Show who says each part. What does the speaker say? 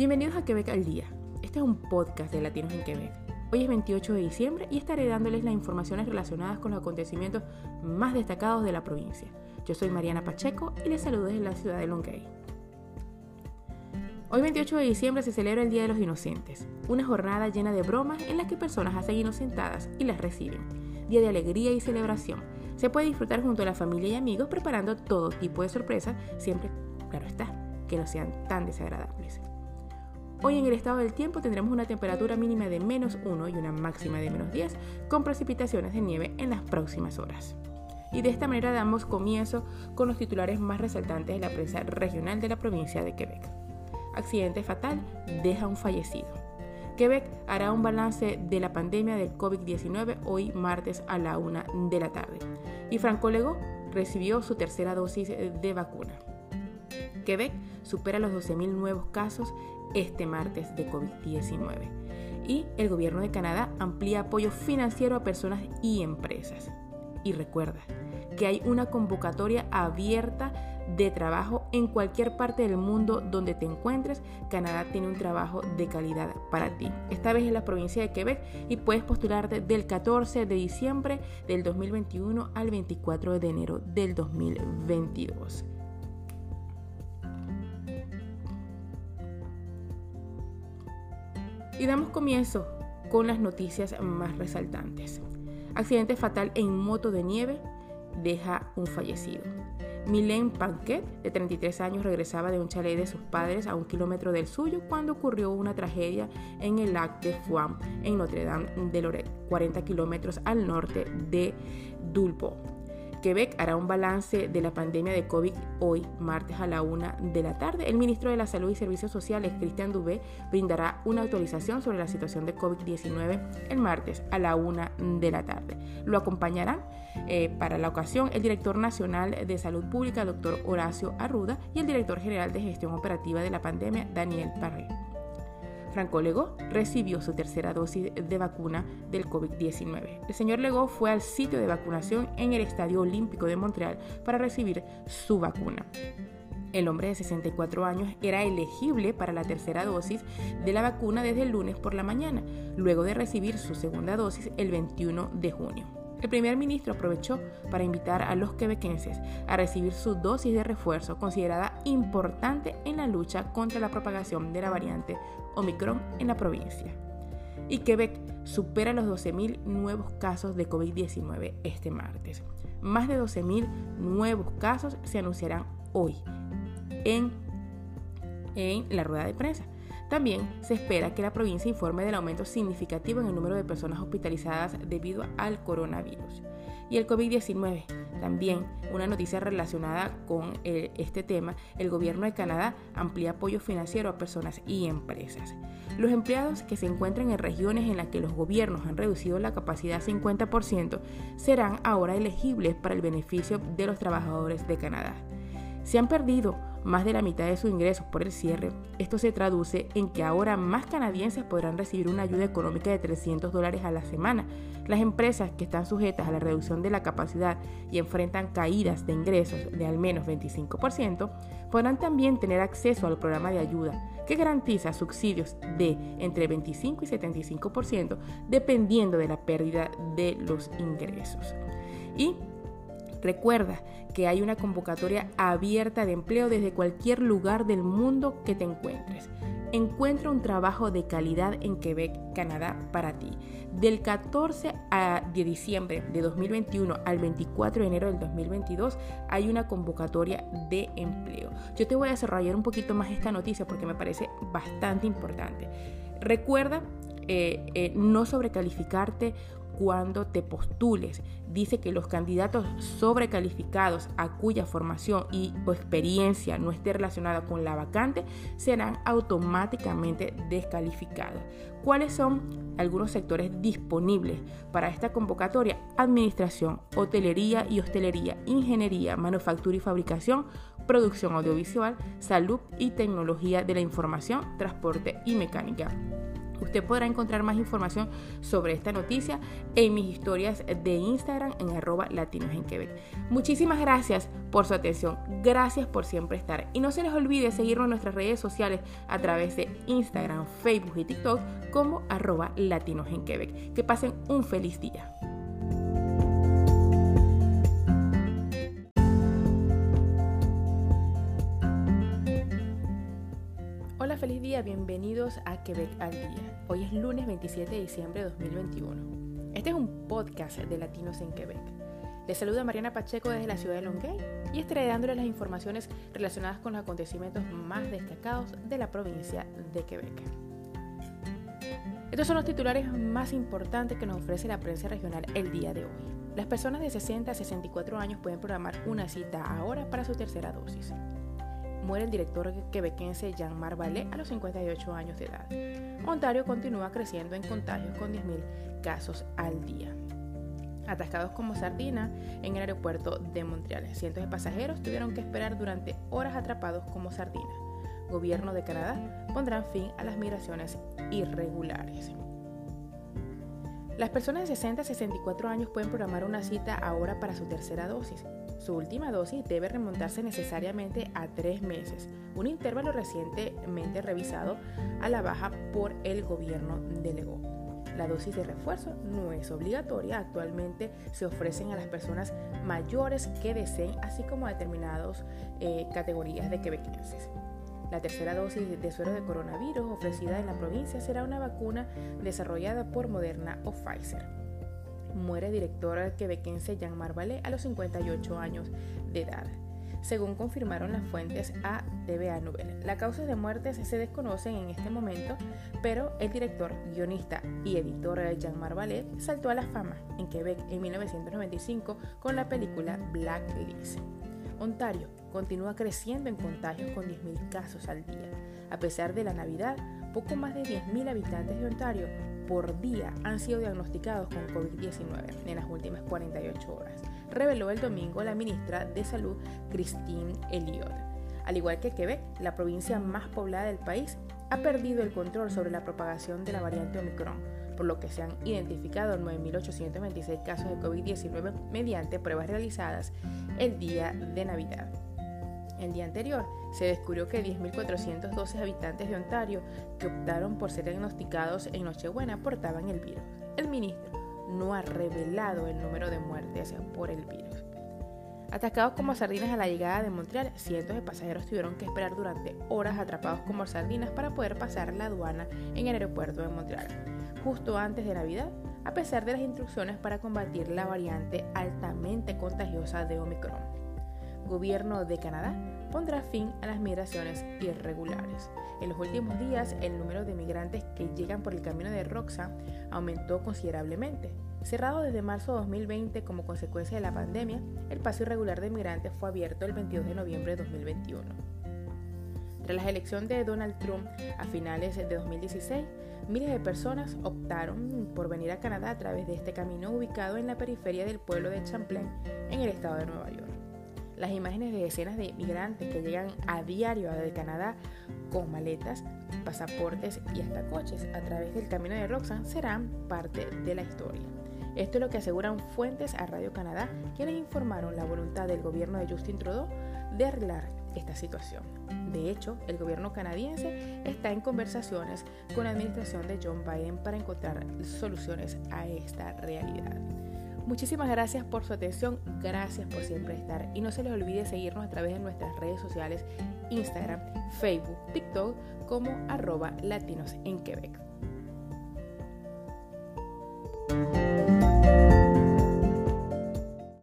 Speaker 1: Bienvenidos a Quebec al Día. Este es un podcast de Latinos en Quebec. Hoy es 28 de diciembre y estaré dándoles las informaciones relacionadas con los acontecimientos más destacados de la provincia. Yo soy Mariana Pacheco y les saludo desde la ciudad de Longueuil. Hoy 28 de diciembre se celebra el Día de los Inocentes, una jornada llena de bromas en las que personas hacen inocentadas y las reciben. Día de alegría y celebración. Se puede disfrutar junto a la familia y amigos preparando todo tipo de sorpresas, siempre, claro está, que no sean tan desagradables. Hoy en el estado del tiempo tendremos una temperatura mínima de menos 1 y una máxima de menos 10, con precipitaciones de nieve en las próximas horas. Y de esta manera damos comienzo con los titulares más resaltantes de la prensa regional de la provincia de Quebec. Accidente fatal deja un fallecido. Quebec hará un balance de la pandemia del COVID-19 hoy martes a la 1 de la tarde. Y Franco Legó recibió su tercera dosis de vacuna. Quebec supera los 12.000 nuevos casos este martes de COVID-19. Y el gobierno de Canadá amplía apoyo financiero a personas y empresas. Y recuerda que hay una convocatoria abierta de trabajo en cualquier parte del mundo donde te encuentres. Canadá tiene un trabajo de calidad para ti. Esta vez en la provincia de Quebec y puedes postularte del 14 de diciembre del 2021 al 24 de enero del 2022. Y damos comienzo con las noticias más resaltantes. Accidente fatal en moto de nieve deja un fallecido. Mylène Panquet, de 33 años, regresaba de un chalet de sus padres a un kilómetro del suyo cuando ocurrió una tragedia en el lac de Fouam, en Notre Dame de Lorette, 40 kilómetros al norte de Dulpo. Quebec hará un balance de la pandemia de COVID hoy, martes a la una de la tarde. El ministro de la Salud y Servicios Sociales, Christian Dubé, brindará una actualización sobre la situación de COVID-19 el martes a la una de la tarde. Lo acompañarán eh, para la ocasión el director nacional de Salud Pública, doctor Horacio Arruda, y el director general de Gestión Operativa de la Pandemia, Daniel Parré. Franco Legó recibió su tercera dosis de vacuna del COVID-19. El señor Legó fue al sitio de vacunación en el Estadio Olímpico de Montreal para recibir su vacuna. El hombre de 64 años era elegible para la tercera dosis de la vacuna desde el lunes por la mañana, luego de recibir su segunda dosis el 21 de junio. El primer ministro aprovechó para invitar a los quebequenses a recibir su dosis de refuerzo considerada importante en la lucha contra la propagación de la variante Omicron en la provincia. Y Quebec supera los 12.000 nuevos casos de COVID-19 este martes. Más de 12.000 nuevos casos se anunciarán hoy en, en la rueda de prensa. También se espera que la provincia informe del aumento significativo en el número de personas hospitalizadas debido al coronavirus. Y el COVID-19, también una noticia relacionada con eh, este tema, el gobierno de Canadá amplía apoyo financiero a personas y empresas. Los empleados que se encuentran en regiones en las que los gobiernos han reducido la capacidad 50% serán ahora elegibles para el beneficio de los trabajadores de Canadá. Se han perdido más de la mitad de sus ingresos por el cierre. Esto se traduce en que ahora más canadienses podrán recibir una ayuda económica de 300 dólares a la semana. Las empresas que están sujetas a la reducción de la capacidad y enfrentan caídas de ingresos de al menos 25% podrán también tener acceso al programa de ayuda que garantiza subsidios de entre 25 y 75% dependiendo de la pérdida de los ingresos. Y Recuerda que hay una convocatoria abierta de empleo desde cualquier lugar del mundo que te encuentres. Encuentra un trabajo de calidad en Quebec, Canadá, para ti. Del 14 de diciembre de 2021 al 24 de enero del 2022 hay una convocatoria de empleo. Yo te voy a desarrollar un poquito más esta noticia porque me parece bastante importante. Recuerda eh, eh, no sobrecalificarte cuando te postules. Dice que los candidatos sobrecalificados a cuya formación y o experiencia no esté relacionada con la vacante serán automáticamente descalificados. ¿Cuáles son algunos sectores disponibles para esta convocatoria? Administración, hotelería y hostelería, ingeniería, manufactura y fabricación, producción audiovisual, salud y tecnología de la información, transporte y mecánica Usted podrá encontrar más información sobre esta noticia en mis historias de Instagram en arroba latinos en Quebec. Muchísimas gracias por su atención, gracias por siempre estar y no se les olvide seguirnos en nuestras redes sociales a través de Instagram, Facebook y TikTok como arroba latinos en Quebec. Que pasen un feliz día. Día, bienvenidos a Quebec al Día. Hoy es lunes 27 de diciembre de 2021. Este es un podcast de Latinos en Quebec. Les saluda Mariana Pacheco desde la ciudad de Longueuil y estaré dándoles las informaciones relacionadas con los acontecimientos más destacados de la provincia de Quebec. Estos son los titulares más importantes que nos ofrece la prensa regional el día de hoy. Las personas de 60 a 64 años pueden programar una cita ahora para su tercera dosis muere el director quebequense Jean-Marc Vallée a los 58 años de edad. Ontario continúa creciendo en contagios con 10.000 casos al día. Atascados como sardina en el aeropuerto de Montreal. Cientos de pasajeros tuvieron que esperar durante horas atrapados como sardina. Gobierno de Canadá pondrán fin a las migraciones irregulares. Las personas de 60 a 64 años pueden programar una cita ahora para su tercera dosis. Su última dosis debe remontarse necesariamente a tres meses, un intervalo recientemente revisado a la baja por el gobierno delegó. La dosis de refuerzo no es obligatoria, actualmente se ofrecen a las personas mayores que deseen, así como a determinadas eh, categorías de quebequenses. La tercera dosis de suero de coronavirus ofrecida en la provincia será una vacuna desarrollada por Moderna o Pfizer muere director quebequense Jean-Marc Vallée a los 58 años de edad. Según confirmaron las fuentes a TVA Nouvelle, las causas de muerte se desconocen en este momento, pero el director, guionista y editor Jean-Marc Vallée saltó a la fama en Quebec en 1995 con la película Blacklist. Ontario continúa creciendo en contagios con 10.000 casos al día. A pesar de la Navidad, poco más de 10.000 habitantes de Ontario por día han sido diagnosticados con COVID-19 en las últimas 48 horas, reveló el domingo la ministra de Salud Christine Elliott. Al igual que Quebec, la provincia más poblada del país ha perdido el control sobre la propagación de la variante Omicron, por lo que se han identificado 9.826 casos de COVID-19 mediante pruebas realizadas el día de Navidad. El día anterior se descubrió que 10.412 habitantes de Ontario que optaron por ser diagnosticados en Nochebuena portaban el virus. El ministro no ha revelado el número de muertes por el virus. Atacados como sardinas a la llegada de Montreal, cientos de pasajeros tuvieron que esperar durante horas atrapados como sardinas para poder pasar la aduana en el aeropuerto de Montreal, justo antes de Navidad, a pesar de las instrucciones para combatir la variante altamente contagiosa de Omicron gobierno de Canadá pondrá fin a las migraciones irregulares. En los últimos días, el número de migrantes que llegan por el camino de Roxa aumentó considerablemente. Cerrado desde marzo de 2020 como consecuencia de la pandemia, el paso irregular de migrantes fue abierto el 22 de noviembre de 2021. Tras la elección de Donald Trump a finales de 2016, miles de personas optaron por venir a Canadá a través de este camino ubicado en la periferia del pueblo de Champlain, en el estado de Nueva York. Las imágenes de decenas de migrantes que llegan a diario de Canadá con maletas, pasaportes y hasta coches a través del camino de Roxanne serán parte de la historia. Esto es lo que aseguran fuentes a Radio Canadá, quienes informaron la voluntad del gobierno de Justin Trudeau de arreglar esta situación. De hecho, el gobierno canadiense está en conversaciones con la administración de John Biden para encontrar soluciones a esta realidad. Muchísimas gracias por su atención, gracias por siempre estar y no se les olvide seguirnos a través de nuestras redes sociales Instagram, Facebook, TikTok como arroba latinos en Quebec.